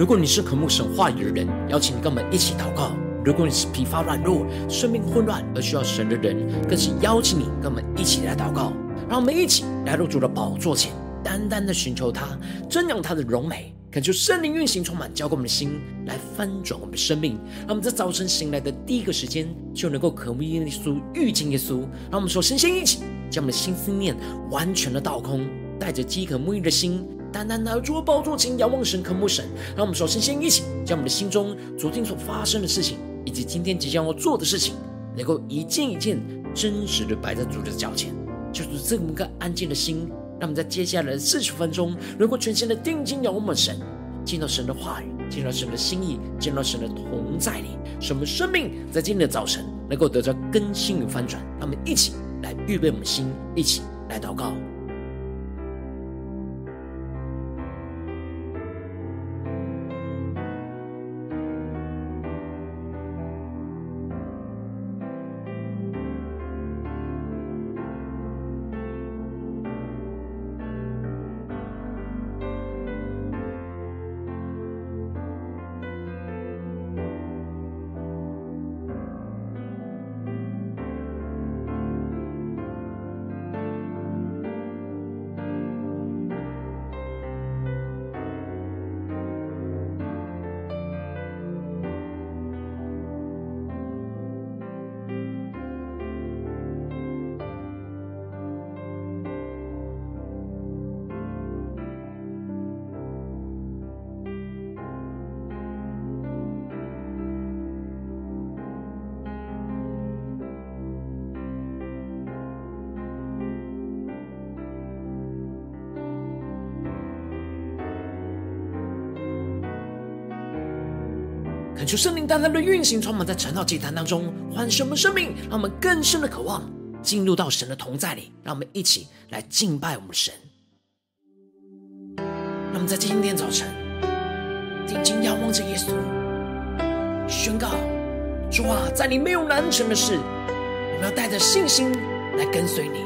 如果你是渴慕神话语的人，邀请你跟我们一起祷告；如果你是疲乏软弱、生命混乱而需要神的人，更是邀请你跟我们一起来祷告。让我们一起来入主的宝座前，单单的寻求他，瞻仰他的荣美，恳求圣灵运行充满，浇灌我们的心，来翻转我们的生命。让我们在早晨醒来的第一个时间，就能够渴慕耶稣、遇见耶稣。让我们首先先一起将我们的心思念完全的倒空，带着饥渴沐浴的心。单单拿出宝座前，仰望神，渴慕神。让我们首先先一起，将我们的心中昨天所发生的事情，以及今天即将要做的事情，能够一件一件真实的摆在主的脚前，就是这么个安静的心。让我们在接下来的四十分钟，能够全心的定睛仰望我们神，见到神的话语，见到神的心意，见到神的同在里，使我们生命在今天的早晨能够得到更新与翻转。让我们一起来预备我们的心，一起来祷告。求圣灵单单的运行，充满在晨祷祭坛当中，唤醒我们生命，让我们更深的渴望进入到神的同在里。让我们一起来敬拜我们的神。让我们在今天早晨定睛仰望着耶稣，宣告：主啊，在你没有难成的事，我们要带着信心来跟随你。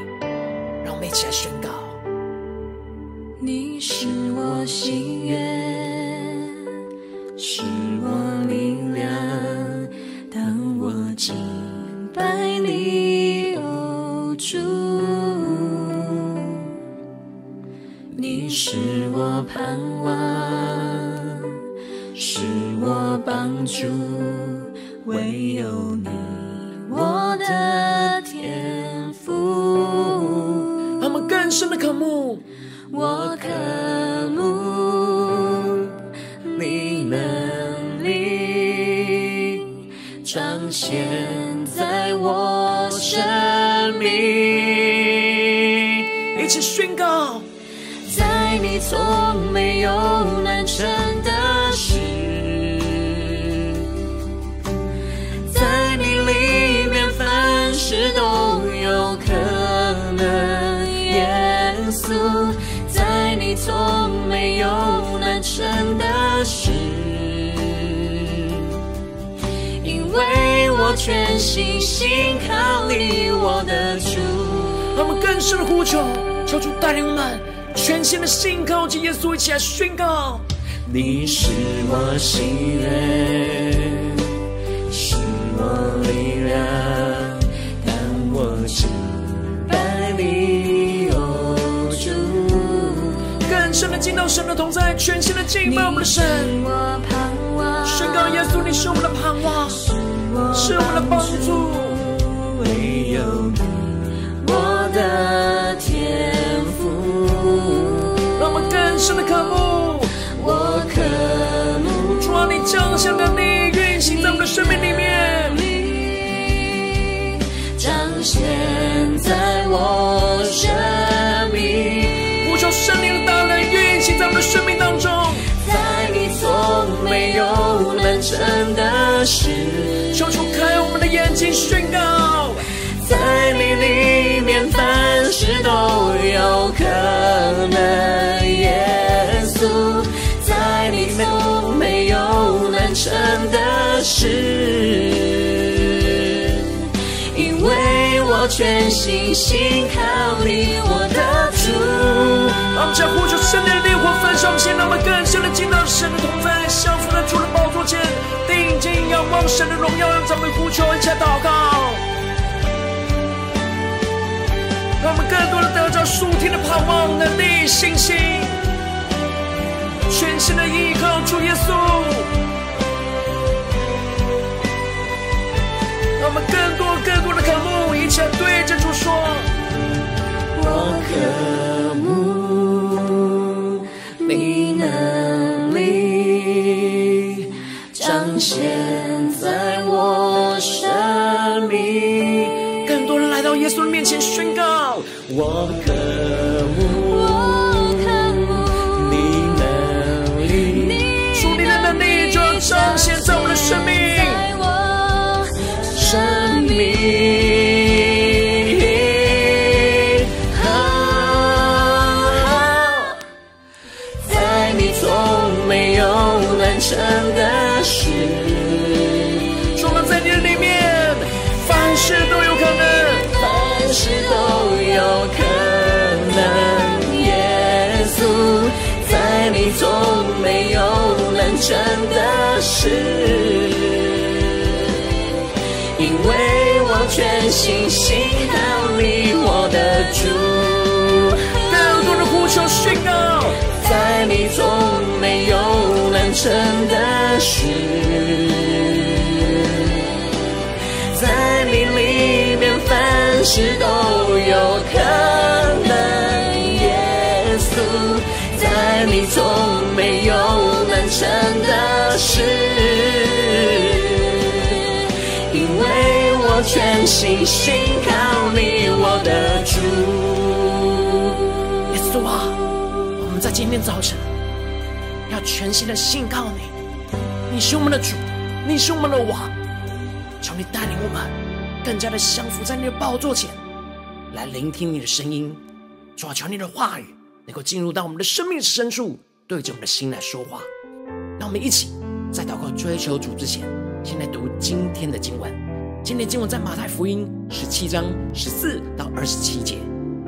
让我们一起来宣告：你是我心愿，是主带领我们全新的信靠着耶稣，一起来宣告：你是我喜乐，是我力量，当我敬拜你，哦主。更深的进到神的同在，全新的敬拜我们的神。宣告耶稣，你是我们的盼望。是我们的帮助，唯有你，我的深的渴慕，我渴慕。主啊，你降下的你运行在我们的生命里面，你彰显在我生命。呼求圣灵的大能运行在我们的生命当中，在你从没有难成的事。求主开我们的眼睛，宣告，在你里面凡事都有可能。事，因为我全心信靠你，我的主。让我们将呼求圣灵的烈火焚烧彰显，让我们更深的进到神的同在，降服在主的宝座前，定睛仰望神的荣耀，让咱们呼求，一起祷告，让我们更多的得着属天的盼望、能力、信心，全心的依靠主耶稣，对着主说：我渴慕你能力彰显在我生命。更多人来到耶稣的面前宣告：我事，因为我全心信靠你，我的主。更多的呼求宣告，在你从没有难成的事，在你里面凡事都有可能。耶稣，在你从没有难成的事，因为我全心信靠你，我的主。耶稣啊，我们在今天早晨要全心的信靠你，你是我们的主，你是我们的王，求你带领我们更加的降服在你的宝座前，来聆听你的声音，主啊，求你的话语能够进入到我们的生命深处，对着我们的心来说话。让我们一起在祷告追求主之前，先来读今天的经文。今天经文在马太福音十七章十四到二十七节。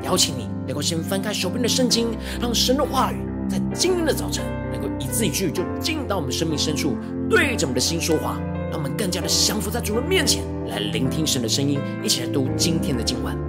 邀请你能够先翻开手边的圣经，让神的话语在今天的早晨能够一字一句就进到我们生命深处，对着我们的心说话，让我们更加的降服在主的面前，来聆听神的声音，一起来读今天的经文。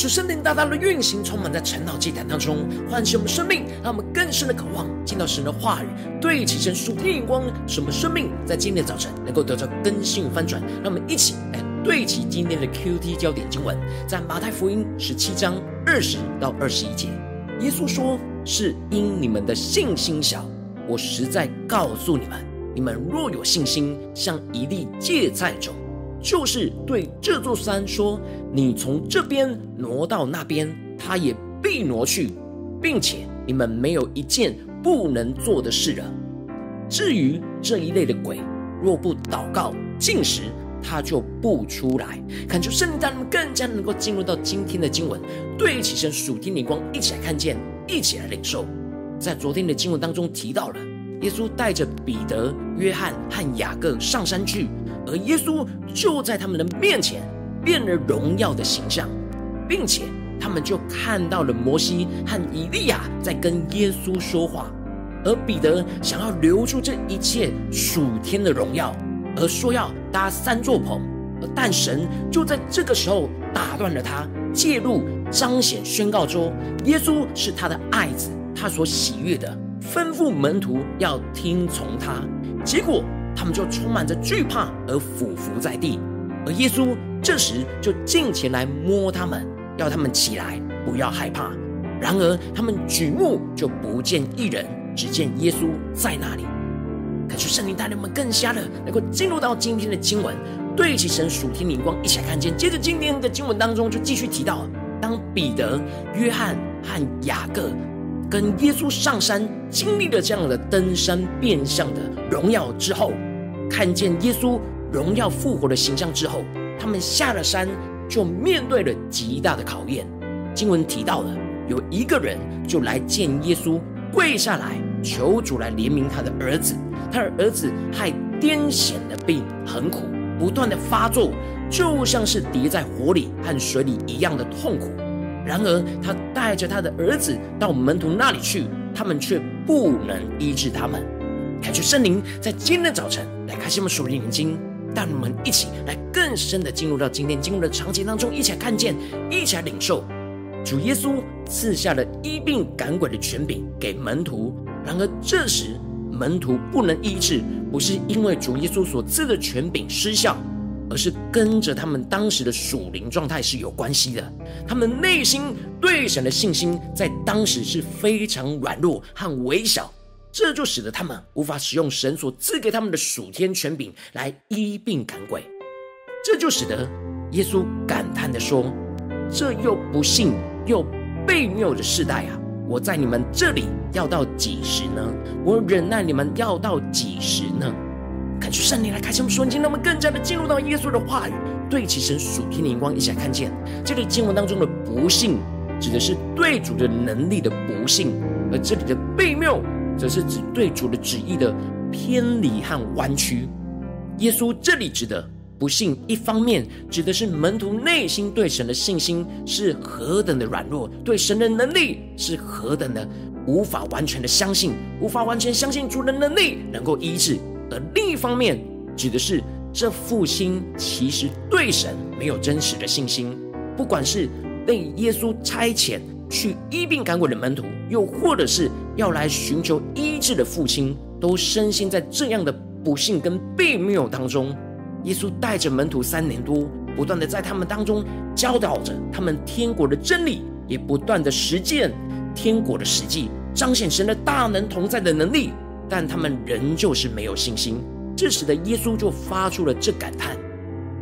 使圣灵大大的运行，充满在晨祷祭坛当中，唤醒我们生命，让我们更深的渴望进到神的话语，对齐神属天眼光，使我们生命在今天的早晨能够得到更新翻转。让我们一起来对齐今天的 QT 焦点经文，在马太福音十七章二十到二十一节，耶稣说：“是因你们的信心小。我实在告诉你们，你们若有信心，像一粒芥菜种。”就是对这座山说：“你从这边挪到那边，它也必挪去，并且你们没有一件不能做的事了。至于这一类的鬼，若不祷告、禁食，他就不出来。”恳求圣灵让你们更加能够进入到今天的经文，对起身属天灵光，一起来看见，一起来领受。在昨天的经文当中提到了，耶稣带着彼得、约翰和雅各上山去。而耶稣就在他们的面前变了荣耀的形象，并且他们就看到了摩西和以利亚在跟耶稣说话。而彼得想要留住这一切属天的荣耀，而说要搭三座棚，而但神就在这个时候打断了他，介入彰显宣告说耶稣是他的爱子，他所喜悦的，吩咐门徒要听从他。结果。他们就充满着惧怕而俯伏在地，而耶稣这时就近前来摸他们，要他们起来，不要害怕。然而他们举目就不见一人，只见耶稣在那里。可是圣灵带领我们更加的能够进入到今天的经文，对起神属天灵光，一起来看见。接着今天的经文当中就继续提到，当彼得、约翰和雅各跟耶稣上山，经历了这样的登山变相的荣耀之后。看见耶稣荣耀复活的形象之后，他们下了山，就面对了极大的考验。经文提到了，有一个人就来见耶稣，跪下来求主来怜悯他的儿子。他的儿子害癫痫的病很苦，不断的发作，就像是跌在火里和水里一样的痛苦。然而，他带着他的儿子到门徒那里去，他们却不能医治他们。感谢圣灵在今天的早晨来开启我们属灵眼睛，带我们一起来更深的进入到今天经文的场景当中，一起来看见，一起来领受主耶稣赐下了医病赶鬼的权柄给门徒。然而这时门徒不能医治，不是因为主耶稣所赐的权柄失效，而是跟着他们当时的属灵状态是有关系的。他们内心对神的信心在当时是非常软弱和微小。这就使得他们无法使用神所赐给他们的属天权柄来医病赶鬼，这就使得耶稣感叹地说：“这又不信又悖谬的世代啊！我在你们这里要到几时呢？我忍耐你们要到几时呢？”感谢圣灵来开启我们属灵，让我们更加的进入到耶稣的话语，对齐神属天的眼光，一起来看见这里经文当中的不信，指的是对主的能力的不信，而这里的悖谬。则是指对主的旨意的偏离和弯曲。耶稣这里指的不信，一方面指的是门徒内心对神的信心是何等的软弱，对神的能力是何等的无法完全的相信，无法完全相信主的能力能够医治；而另一方面指的是这复兴其实对神没有真实的信心，不管是被耶稣差遣。去医病赶鬼的门徒，又或者是要来寻求医治的父亲，都深陷在这样的不信跟悖谬当中。耶稣带着门徒三年多，不断的在他们当中教导着他们天国的真理，也不断的实践天国的实际，彰显神的大能同在的能力。但他们仍旧是没有信心，这时的耶稣就发出了这感叹。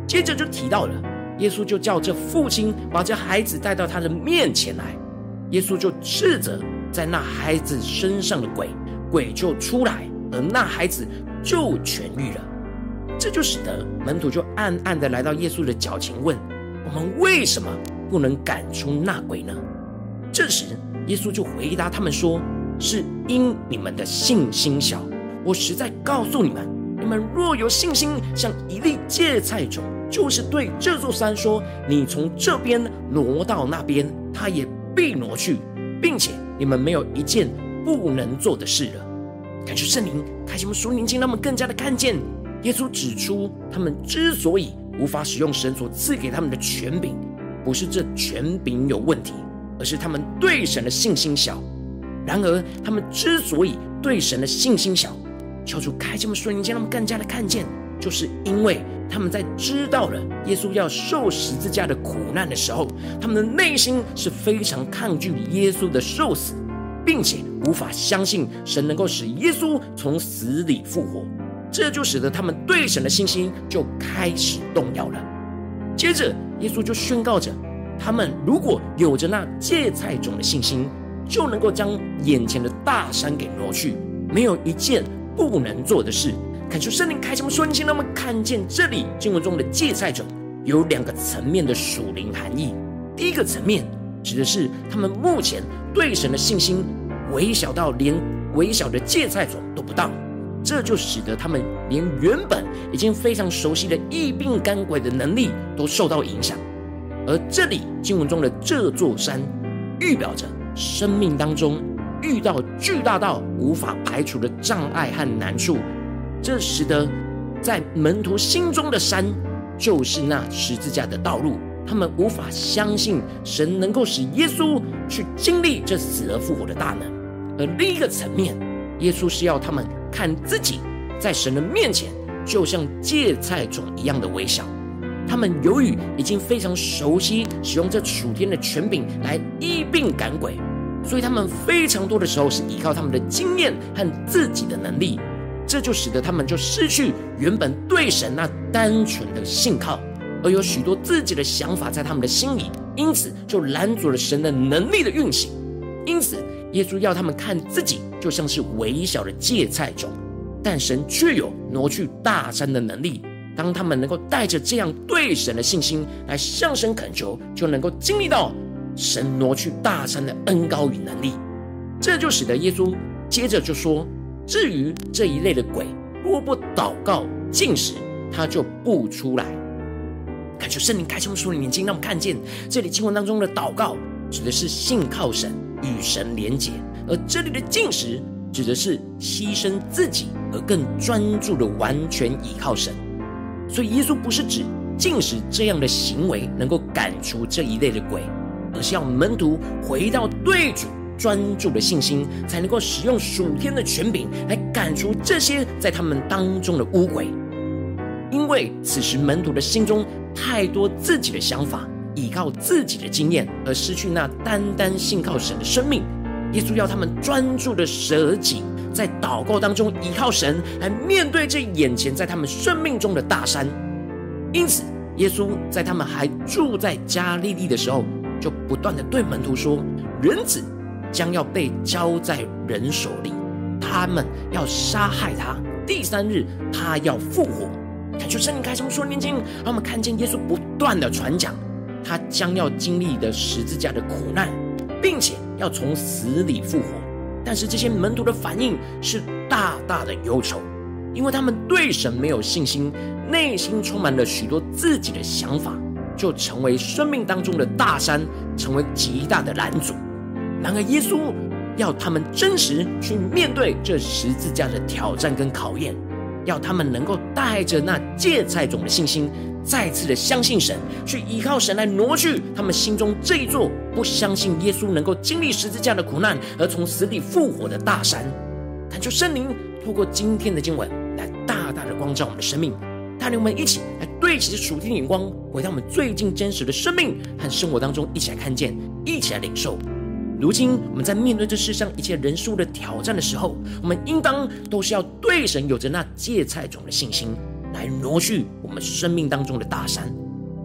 接着就提到了，耶稣就叫这父亲把这孩子带到他的面前来。耶稣就斥责在那孩子身上的鬼，鬼就出来，而那孩子就痊愈了。这就使得门徒就暗暗的来到耶稣的脚前问：“我们为什么不能赶出那鬼呢？”这时耶稣就回答他们说：“是因你们的信心小。我实在告诉你们，你们若有信心，像一粒芥菜种，就是对这座山说：你从这边挪到那边，它也。”必挪去，并且你们没有一件不能做的事了。感谢圣灵，开启我们属灵经，让我们更加的看见耶稣指出他们之所以无法使用神所赐给他们的权柄，不是这权柄有问题，而是他们对神的信心小。然而，他们之所以对神的信心小，求主开这么说，你让他们更加的看见，就是因为他们在知道了耶稣要受十字架的苦难的时候，他们的内心是非常抗拒耶稣的受死，并且无法相信神能够使耶稣从死里复活。这就使得他们对神的信心就开始动摇了。接着，耶稣就宣告着：他们如果有着那芥菜种的信心，就能够将眼前的大山给挪去，没有一件不能做的事。恳求圣灵开什么瞬间，让我们看见这里经文中的芥菜种有两个层面的属灵含义。第一个层面指的是他们目前对神的信心微小到连微小的芥菜种都不到。这就使得他们连原本已经非常熟悉的医病干鬼的能力都受到影响，而这里经文中的这座山，预表着生命当中遇到巨大到无法排除的障碍和难处，这使得在门徒心中的山就是那十字架的道路，他们无法相信神能够使耶稣去经历这死而复活的大能，而另一个层面，耶稣是要他们。看自己在神的面前，就像芥菜种一样的微小。他们由于已经非常熟悉使用这楚天的权柄来医病赶鬼，所以他们非常多的时候是依靠他们的经验和自己的能力，这就使得他们就失去原本对神那单纯的信靠，而有许多自己的想法在他们的心里，因此就拦阻了神的能力的运行。因此，耶稣要他们看自己。就像是微小的芥菜种，但神却有挪去大山的能力。当他们能够带着这样对神的信心来向神恳求，就能够经历到神挪去大山的恩高与能力。这就使得耶稣接着就说：“至于这一类的鬼，若不祷告禁食，他就不出来。”恳求圣灵开启我们属灵眼睛，让我们看见这里经文当中的祷告，指的是信靠神与神连结。而这里的禁食，指的是牺牲自己，而更专注的完全倚靠神。所以耶稣不是指禁食这样的行为能够赶出这一类的鬼，而是要门徒回到对主专注的信心，才能够使用属天的权柄来赶除这些在他们当中的污鬼。因为此时门徒的心中太多自己的想法，依靠自己的经验，而失去那单单信靠神的生命。耶稣要他们专注的舍己，在祷告当中依靠神，来面对这眼前在他们生命中的大山。因此，耶稣在他们还住在加利利的时候，就不断的对门徒说：“人子将要被交在人手里，他们要杀害他，第三日他要复活。”他就圣灵开什说念经，让我们看见耶稣不断的传讲他将要经历的十字架的苦难。并且要从死里复活，但是这些门徒的反应是大大的忧愁，因为他们对神没有信心，内心充满了许多自己的想法，就成为生命当中的大山，成为极大的拦阻。然而，耶稣要他们真实去面对这十字架的挑战跟考验，要他们能够带着那芥菜种的信心。再次的相信神，去依靠神来挪去他们心中这一座不相信耶稣能够经历十字架的苦难而从死里复活的大山。恳求圣灵透过今天的经文来大大的光照我们的生命，带领我们一起来对齐属天的眼光，回到我们最近真实的生命和生活当中，一起来看见，一起来领受。如今我们在面对这世上一切人数的挑战的时候，我们应当都是要对神有着那芥菜种的信心。来挪去我们生命当中的大山，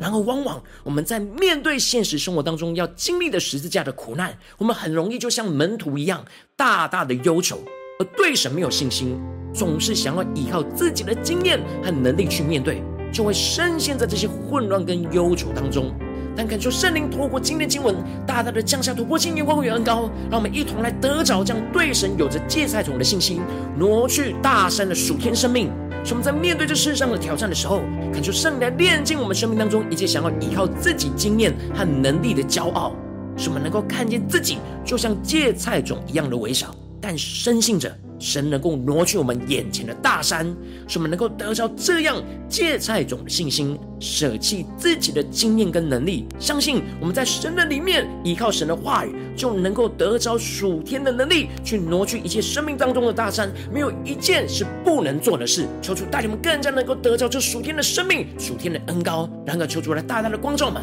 然而往往我们在面对现实生活当中要经历的十字架的苦难，我们很容易就像门徒一样，大大的忧愁，而对神没有信心，总是想要依靠自己的经验和能力去面对，就会深陷在这些混乱跟忧愁当中。但感受圣灵透过今天经文，大大的降下突破性眼光与恩膏，让我们一同来得着这样对神有着芥菜种的信心，挪去大山的属天生命。使我们在面对这世上的挑战的时候，恳求圣灵来炼净我们生命当中一切想要依靠自己经验和能力的骄傲，使我们能够看见自己就像芥菜种一样的微小，但深信着神能够挪去我们眼前的大山，使我们能够得着这样芥菜种的信心，舍弃自己的经验跟能力，相信我们在神的里面依靠神的话语，就能够得着属天的能力，去挪去一切生命当中的大山，没有一件是不能做的事。求主带领我们更加能够得着这属天的生命、属天的恩膏，然后求主来大大的光照们，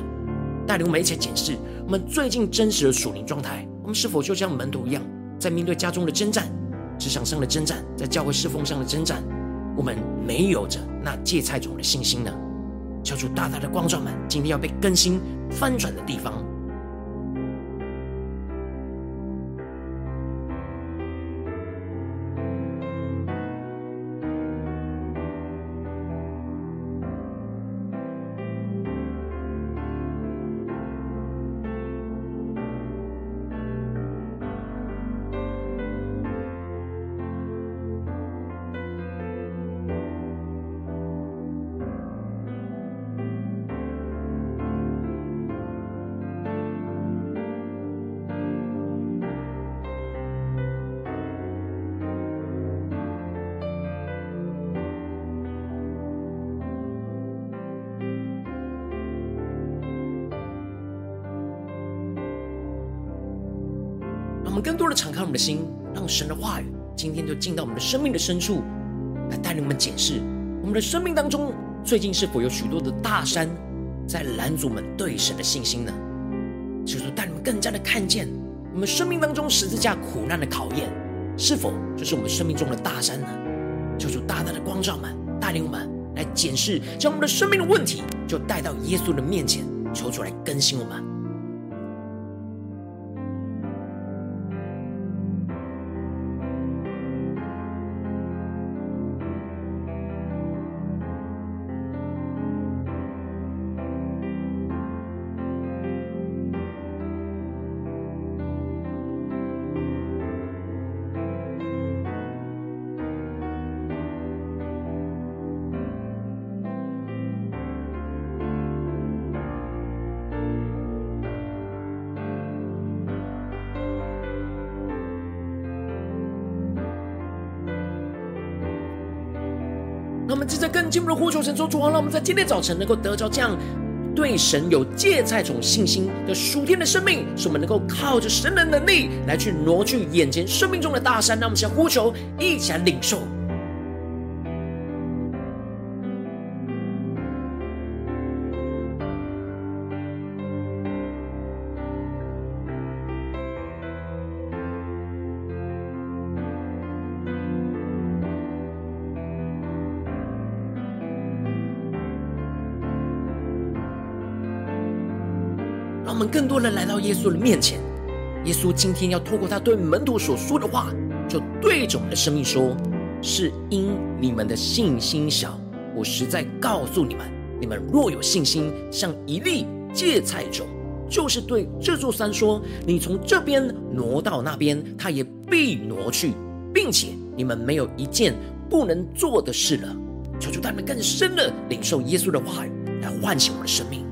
带领我们一起检视我们最近真实的属灵状态，我们是否就像门徒一样，在面对家中的征战？职场上的征战，在教会侍奉上的征战，我们没有着那芥菜种的信心呢？求主大大的光照们，今天要被更新翻转的地方。们的心，让神的话语今天就进到我们的生命的深处，来带领我们检视我们的生命当中，最近是否有许多的大山在拦阻我们对神的信心呢？就是带领我们更加的看见我们生命当中十字架苦难的考验，是否就是我们生命中的大山呢？求主大大的光照们，带领我们来检视，将我们的生命的问题就带到耶稣的面前，求主来更新我们。进一步的呼求神说：“主啊，让我们在今天早晨能够得着这样对神有芥菜种信心的属天的生命，使我们能够靠着神的能力来去挪去眼前生命中的大山。让我们先呼求，一起来领受。”我们更多人来到耶稣的面前。耶稣今天要透过他对门徒所说的话，就对着我们的生命说：“是因你们的信心小。我实在告诉你们，你们若有信心，像一粒芥菜种，就是对这座山说：你从这边挪到那边，他也必挪去，并且你们没有一件不能做的事了。”求主他们更深的领受耶稣的话语，来唤醒我们的生命。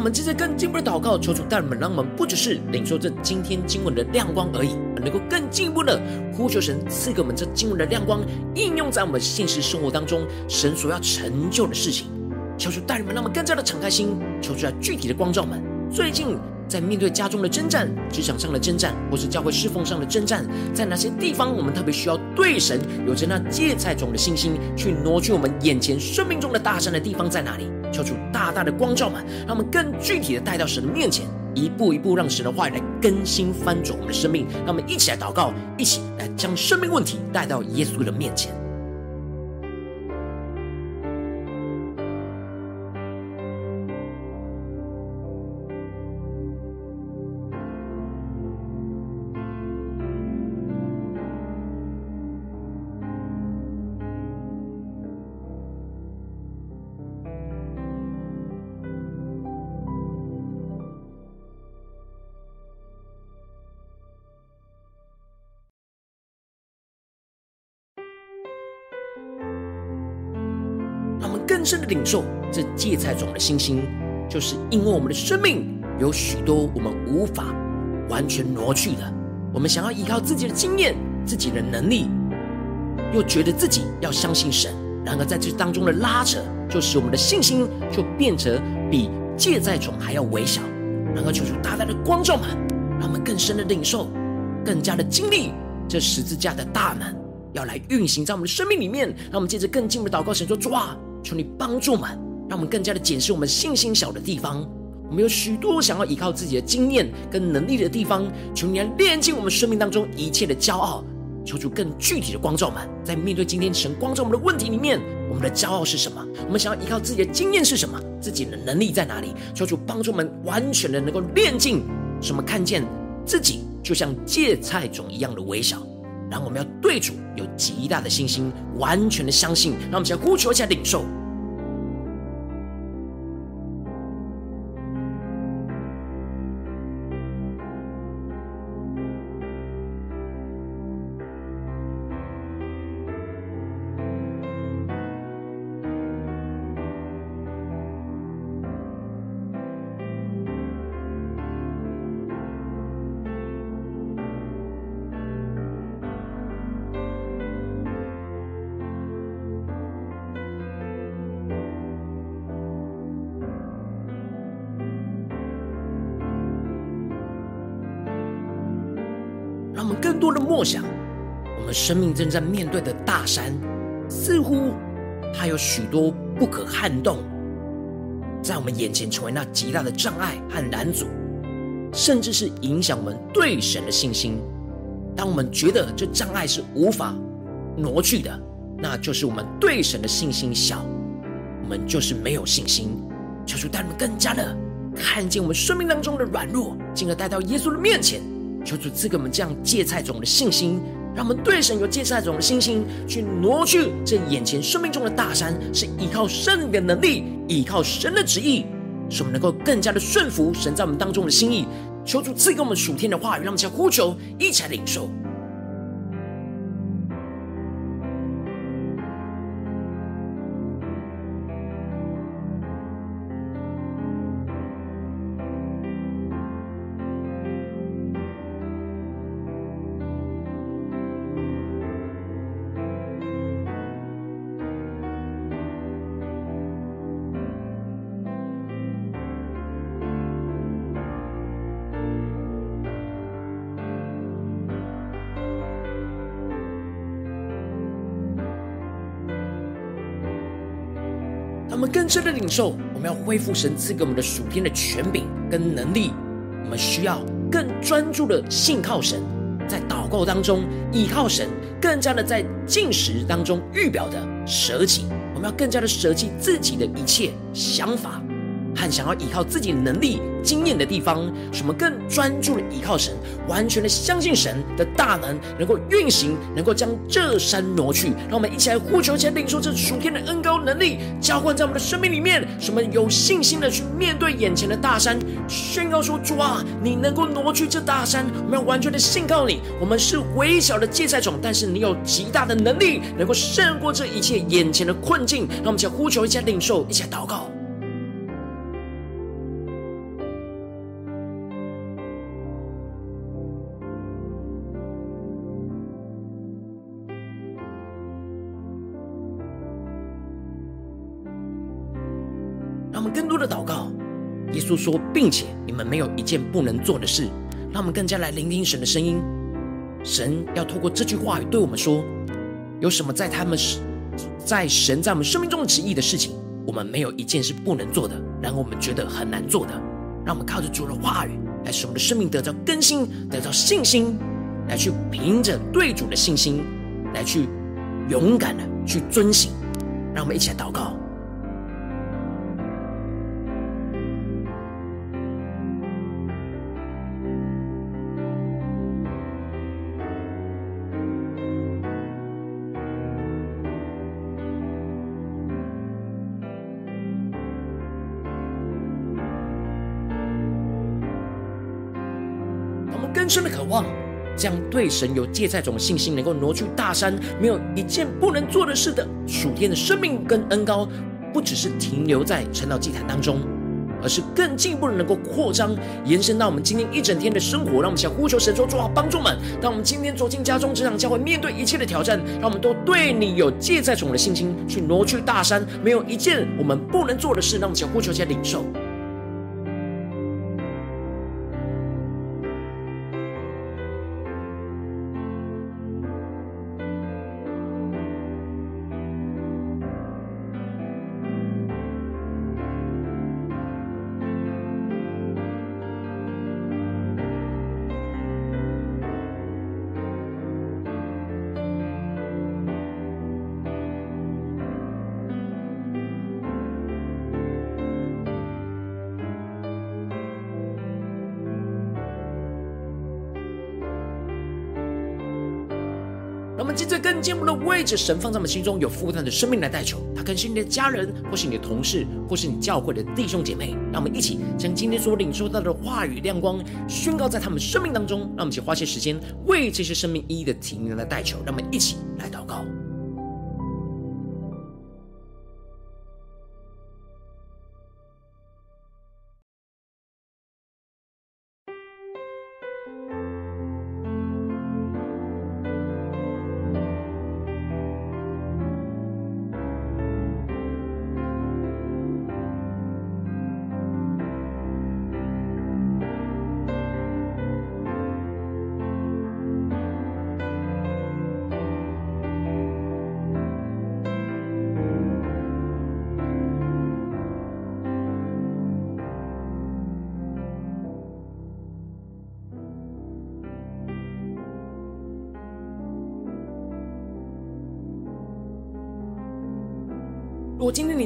我们接着更进一步的祷告，求主带领们，让我们不只是领受这今天经文的亮光而已，能够更进一步的呼求神赐给我们这经文的亮光，应用在我们现实生活当中，神所要成就的事情。求主带领们，让我们更加的敞开心，求主来具体的光照们。最近在面对家中的征战、职场上的征战，或是教会侍奉上的征战，在哪些地方我们特别需要对神有着那芥菜种的信心，去挪去我们眼前生命中的大山的地方在哪里？求主大大的光照们，让我们更具体的带到神的面前，一步一步让神的话语来更新翻转我们的生命。让我们一起来祷告，一起来将生命问题带到耶稣的面前。更深的领受这芥菜种的信心，就是因为我们的生命有许多我们无法完全挪去的，我们想要依靠自己的经验、自己的能力，又觉得自己要相信神，然而在这当中的拉扯，就使我们的信心就变成比芥菜种还要微小。然后求主大大的光照们，让我们更深的领受，更加的经历这十字架的大能，要来运行在我们的生命里面。让我们借着更进一步的祷告，神说：主啊。求你帮助我们，让我们更加的检视我们信心小的地方。我们有许多想要依靠自己的经验跟能力的地方，求你来炼净我们生命当中一切的骄傲。求主更具体的光照们，在面对今天神光照我们的问题里面，我们的骄傲是什么？我们想要依靠自己的经验是什么？自己的能力在哪里？求主帮助我们完全的能够炼净，使我们看见自己就像芥菜种一样的微小。然后我们要对主有极大的信心，完全的相信。让我们先呼求一下领受。多的默想，我们生命正在面对的大山，似乎它有许多不可撼动，在我们眼前成为那极大的障碍和拦阻，甚至是影响我们对神的信心。当我们觉得这障碍是无法挪去的，那就是我们对神的信心小，我们就是没有信心。求主带我们更加的看见我们生命当中的软弱，进而带到耶稣的面前。求主赐给我们这样芥菜种的信心，让我们对神有芥菜种的信心，去挪去这眼前生命中的大山，是依靠神的能力，依靠神的旨意，使我们能够更加的顺服神在我们当中的心意。求主赐给我们属天的话语，让我们向呼求，一起来领受。我们更深的领受，我们要恢复神赐给我们的属天的权柄跟能力。我们需要更专注的信靠神，在祷告当中依靠神，更加的在进食当中预表的舍己。我们要更加的舍弃自己的一切想法。和想要依靠自己能力、经验的地方，使我们更专注的依靠神，完全的相信神的大能能够运行，能够将这山挪去。让我们一起来呼求，一起领受这属天的恩膏能力，浇灌在我们的生命里面，使我们有信心的去面对眼前的大山，宣告说：主啊，你能够挪去这大山，我们要完全的信靠你。我们是微小的芥菜种，但是你有极大的能力，能够胜过这一切眼前的困境。让我们一起来呼求，一起领受，一起来祷告。稣说，并且你们没有一件不能做的事。让我们更加来聆听神的声音。神要透过这句话语对我们说，有什么在他们在神在我们生命中旨意的事情，我们没有一件是不能做的。然后我们觉得很难做的，让我们靠着主的话语，来使我们的生命得到更新，得到信心，来去凭着对主的信心，来去勇敢的去遵行。让我们一起来祷告。将对神有芥菜种的信心，能够挪去大山，没有一件不能做的事的属天的生命跟恩膏，不只是停留在晨祷祭坛当中，而是更进一步的能够扩张，延伸到我们今天一整天的生活。让我们想呼求神说：主啊，帮助们，当我们今天走进家中、职场、教会，面对一切的挑战，让我们都对你有芥菜种的信心，去挪去大山，没有一件我们不能做的事。让我们想呼求，下领受。在更进一步的位置，神放在我们心中有负担的生命来代求，他可能是你的家人，或是你的同事，或是你教会的弟兄姐妹。让我们一起将今天所领受到的话语亮光宣告在他们生命当中。让我们一起花些时间为这些生命一一的提名来代求。让我们一起来祷告。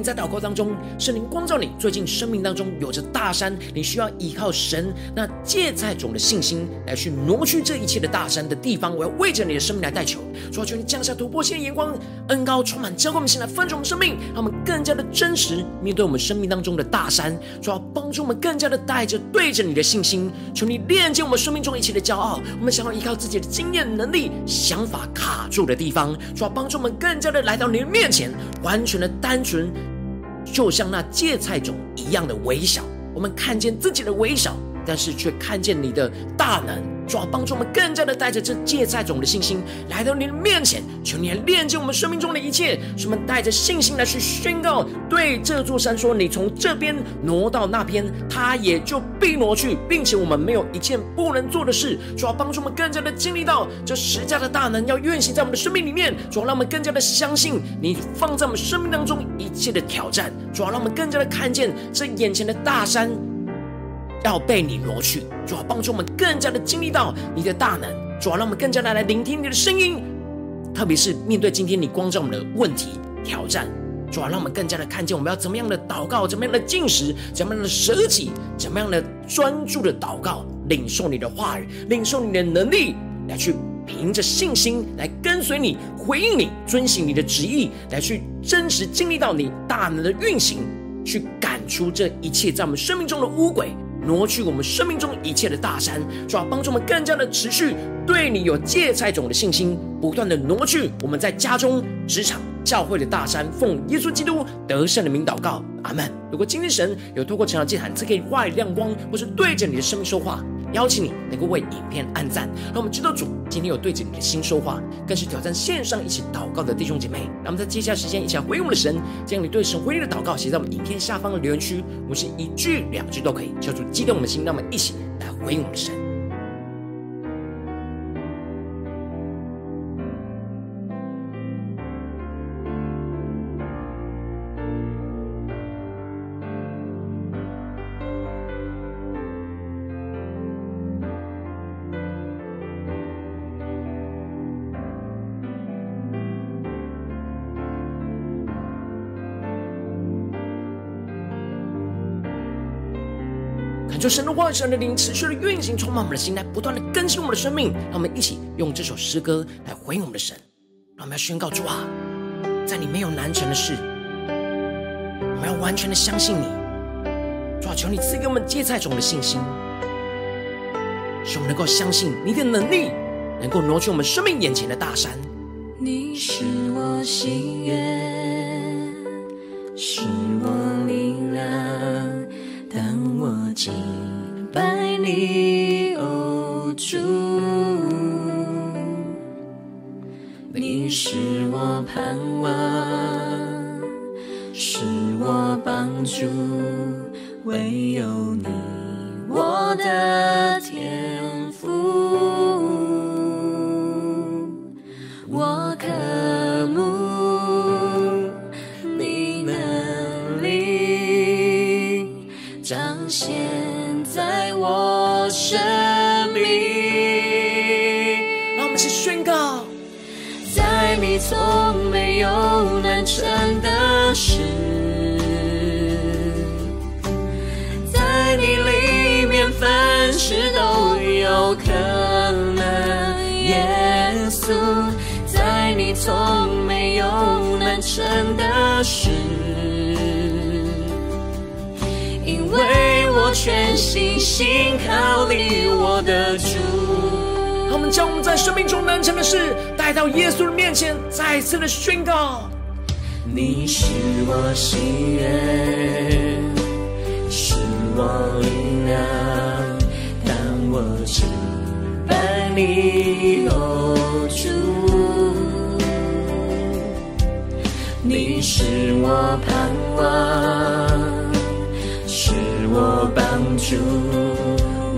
在祷告当中，圣灵光照你，最近生命当中有着大山，你需要依靠神那芥菜种的信心来去挪去这一切的大山的地方，我要为着你的生命来代求，主要求你降下突破性的眼光，恩膏充满，浇灌我们心来分盛我们生命，让我们更加的真实面对我们生命当中的大山，主要帮助我们更加的带着对着你的信心，求你炼净我们生命中一切的骄傲，我们想要依靠自己的经验能力、想法卡住的地方，主要帮助我们更加的来到你的面前，完全的单。纯，就像那芥菜种一样的微小，我们看见自己的微小，但是却看见你的大能。主要帮助我们更加的带着这芥菜种的信心来到你的面前，求你来炼净我们生命中的一切，使我们带着信心来去宣告，对这座山说：“你从这边挪到那边，它也就必挪去，并且我们没有一件不能做的事。”主要帮助我们更加的经历到这十架的大能要运行在我们的生命里面，主要让我们更加的相信你放在我们生命当中一切的挑战，主要让我们更加的看见这眼前的大山。要被你挪去，主要帮助我们更加的经历到你的大能，主要让我们更加的来聆听你的声音，特别是面对今天你光照我们的问题挑战，主要让我们更加的看见我们要怎么样的祷告，怎么样的进食，怎么样的舍己，怎么样的专注的祷告，领受你的话语，领受你的能力，来去凭着信心来跟随你，回应你，遵行你的旨意，来去真实经历到你大能的运行，去赶出这一切在我们生命中的污鬼。挪去我们生命中一切的大山，主要帮助我们更加的持续对你有芥菜种的信心，不断的挪去我们在家中、职场、教会的大山。奉耶稣基督得胜的名祷告，阿门。如果今天神有透过成长祭坛赐给你话语亮光，或是对着你的生命说话，邀请你能够为影片按赞，让我们知道主今天有对着你的心说话，更是挑战线上一起祷告的弟兄姐妹。让我们在接下来时间一起来回应我们的神，将你对神回应的祷告写在我们影片下方的留言区，我们是一句两句都可以，求主激动我们的心，让我们一起来回应我们的神。就神的话语、神的灵持续的运行，充满我们的心，来不断的更新我们的生命。让我们一起用这首诗歌来回应我们的神。让我们要宣告主啊，在你没有难成的事，我们要完全的相信你。主啊，求你赐给我们芥菜种的信心，使我们能够相信你的能力，能够挪去我们生命眼前的大山。你是我心愿，是我你，哦主，你是我盼望，是我帮助，唯有你，我的全心信靠你，我的主。让我们将我们在生命中难成的事带到耶稣的面前，再一次的宣告。你是我心愿，是我力量，当我敬拜你，哦主，你是我盼望，是我帮助，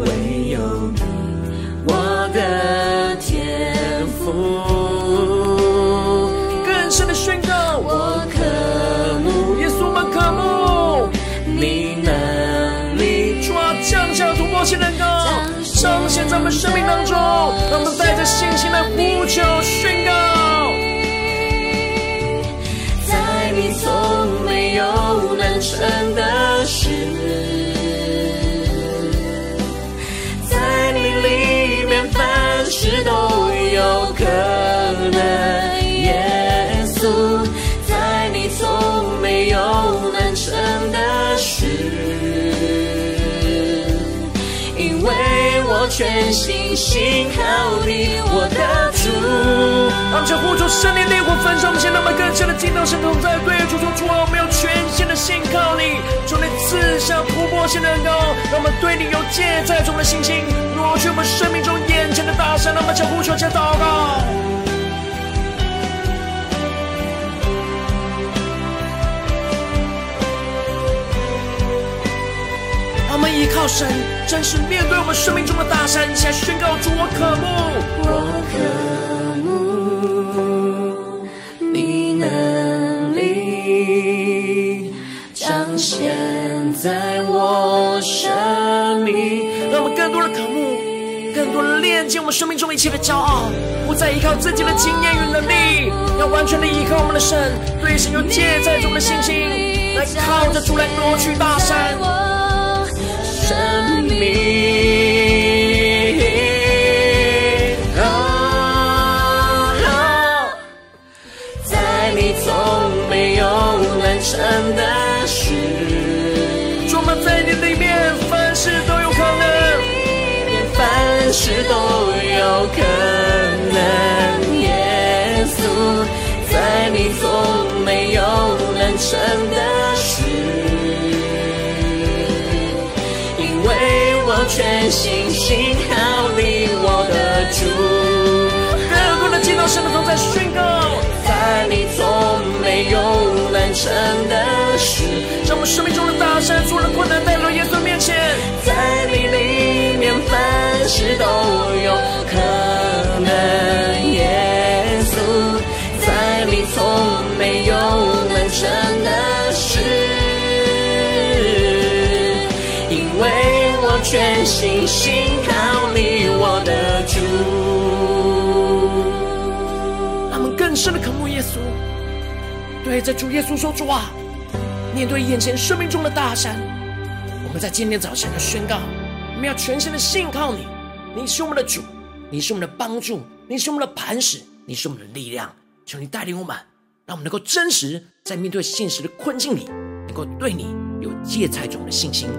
唯有你，我的天赋。更深的宣告，我渴慕耶稣，我们渴慕你能力，主啊，降下突破性能高，彰显在我们生命当中，让我们带着信心来呼求宣告。在你从没有难成的事，全心信靠你，我的主。让这呼求圣灵烈火焚烧我们，先让我们更深的进到神同在，对主。说主。啊，我们要全心的信靠你，求你赐下突破性的恩膏，让我们对你有芥菜种的信心，挪去我们生命中眼前的大山，让我们将呼求加祷告。神，真实面对我们生命中的大山，起来宣告主，我渴慕。我渴慕你能力彰显在我生命。让我们更多的渴慕，更多的链接我们生命中一切的骄傲，不再依靠自己的经验与能力，要完全的依靠我们的神，对神有芥菜种的信心，来靠着主来夺取大山。生命，哦，在你从没有难成的事，主，我们在你里面凡事都有可能，凡事都有可能。耶稣，在你从没有难成全心心信靠你，我的主。更多的见到神的同在宣告，在你从没有难成的事。让我们生命中的大山，所有的困难带到耶稣全心信靠你，我的主。他们更深的渴慕耶稣，对，着主耶稣说：“主啊，面对眼前生命中的大山，我们在今天早晨要宣告，我们要全心的信靠你。你是我们的主，你是我们的帮助，你是我们的磐石，你是我们的力量。求你带领我们，让我们能够真实在面对现实的困境里，能够对你有芥菜种的信心，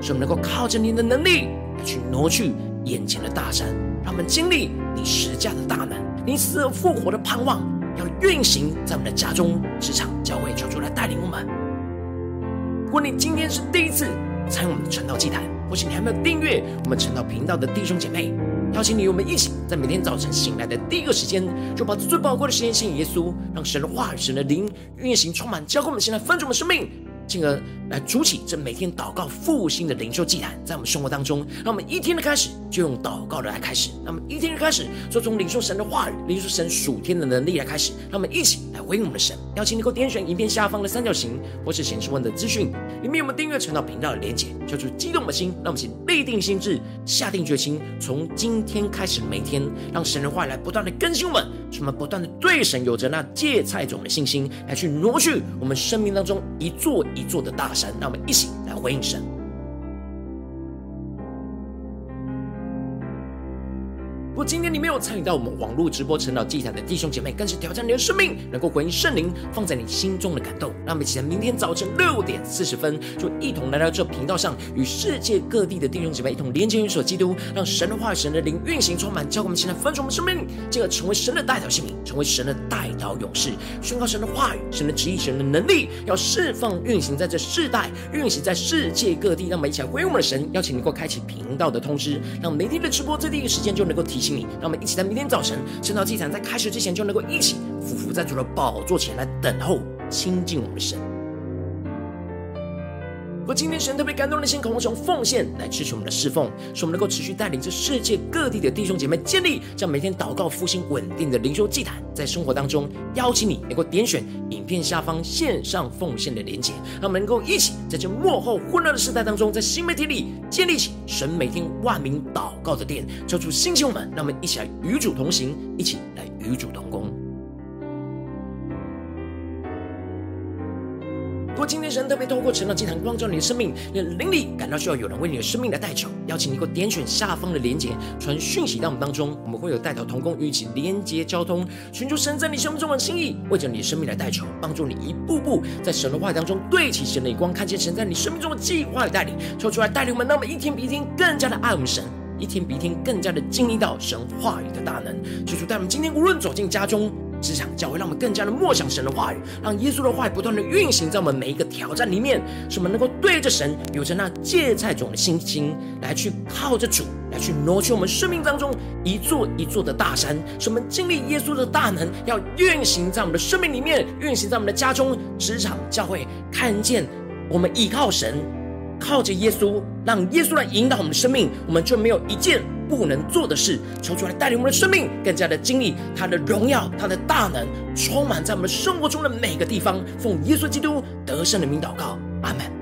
使我们能够靠着你的能力来去挪去眼前的大山，让我们经历你十架的大能。”你死而复活的盼望要运行在我们的家中、职场、教会，求主来带领我们。如果你今天是第一次参与我们的晨祷祭坛，或是你还没有订阅我们晨祷频道的弟兄姐妹，邀请你与我们一起，在每天早晨醒来的第一个时间，就把最宝贵的时间献给耶稣，让神的话语、神的灵运行充满，交给我们现在分足的生命。进而来筑起这每天祷告复兴的灵修祭坛，在我们生活当中，让我们一天的开始就用祷告的来开始，让我们一天的开始就从领受神的话语、领受神属天的能力来开始，让我们一起来回应我们的神。邀请你能够点选影片下方的三角形，或是显示文的资讯，里面有我们订阅晨祷频道的连结，叫做激动的心，让我们请立定心志，下定决心，从今天开始每天，让神的话语来不断的更新我们，什么不断的对神有着那芥菜种的信心，来去挪去我们生命当中一座。一座的大山，让我们一起来回应神。果今天你没有参与到我们网络直播晨祷祭坛的弟兄姐妹，更是挑战你的生命，能够回应圣灵放在你心中的感动。让我们一起在明天早晨六点四十分，就一同来到这频道上，与世界各地的弟兄姐妹一同连接、于所基督，让神的话语、神的灵运行充满，教我们现在分盛我们生命，进而成为神的代祷器皿，成为神的代祷勇士，宣告神的话语、神的旨意、神的能力，要释放运行在这世代，运行在世界各地。让我们一起来回应我们的神，邀请你能够开启频道的通知，让每天的直播在第一时间就能够提醒。让我们一起在明天早晨圣道祭坛在开始之前，就能够一起俯伏在主的宝座前来等候亲近我们的神。我今天神特别感动的心，渴望从奉献来支持我们的侍奉，使我们能够持续带领着世界各地的弟兄姐妹建立这样每天祷告复兴稳定的灵修祭坛，在生活当中邀请你能够点选影片下方线上奉献的连结，让我们能够一起在这幕后混乱的时代当中，在新媒体里建立起神每天万名祷告的殿，抽出兴起我们，让我们一起来与主同行，一起来与主同工。果今天神特别透过晨祷祭坛光照你的生命，你的灵里感到需要有人为你的生命来代求，邀请你给我点选下方的连结，传讯息到我们当中，我们会有代祷同工与你一起连结交通，寻求神在你生命中的心意，为着你的生命来代求，帮助你一步步在神的话语当中对齐神的光，看见神在你生命中的计划与带领，抽出来带领我们，让我们一天比一天更加的爱我们神，一天比一天更加的经历到神话语的大能，求主带我们今天无论走进家中。职场教会，让我们更加的默想神的话语，让耶稣的话语不断的运行在我们每一个挑战里面，使我们能够对着神有着那芥菜种的信心，来去靠着主，来去挪去我们生命当中一座一座的大山，使我们经历耶稣的大能，要运行在我们的生命里面，运行在我们的家中、职场、教会，看见我们依靠神，靠着耶稣，让耶稣来引导我们的生命，我们就没有一件。不能做的事，求主来带领我们的生命，更加的经历他的荣耀，他的大能，充满在我们生活中的每个地方。奉耶稣基督得胜的名祷告，阿门。